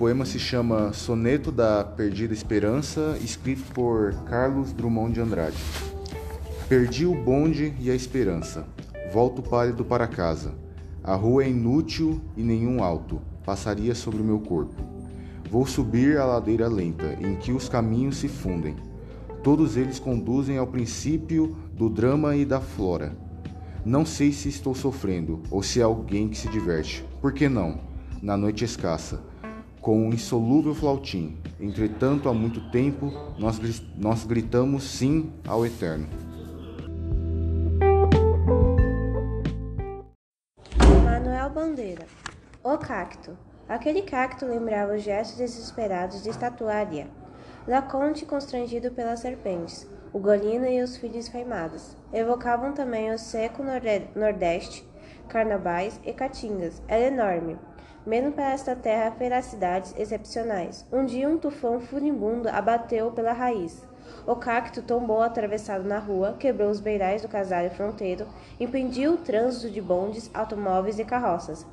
poema se chama Soneto da Perdida Esperança, escrito por Carlos Drummond de Andrade. Perdi o bonde e a esperança. Volto pálido para casa. A rua é inútil e nenhum alto passaria sobre o meu corpo. Vou subir a ladeira lenta, em que os caminhos se fundem. Todos eles conduzem ao princípio do drama e da flora. Não sei se estou sofrendo ou se é alguém que se diverte. Por que não? Na noite escassa, com um insolúvel flautim. Entretanto, há muito tempo, nós, nós gritamos sim ao eterno. Manuel Bandeira O cacto. Aquele cacto lembrava os gestos desesperados de estatuária. Laconte constrangido pelas serpentes o Golina e os filhos feimados. Evocavam também o seco nordeste, carnavais e caatingas. Era enorme, mesmo para esta terra feracidades excepcionais. Um dia um tufão furibundo abateu pela raiz. O cacto tombou atravessado na rua, quebrou os beirais do casalho fronteiro, impediu o trânsito de bondes, automóveis e carroças.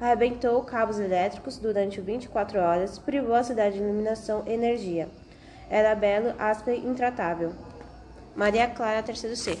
Arrebentou cabos elétricos durante 24 horas, privou a cidade de iluminação e energia. Era belo, áspero e intratável. Maria Clara, terceiro C.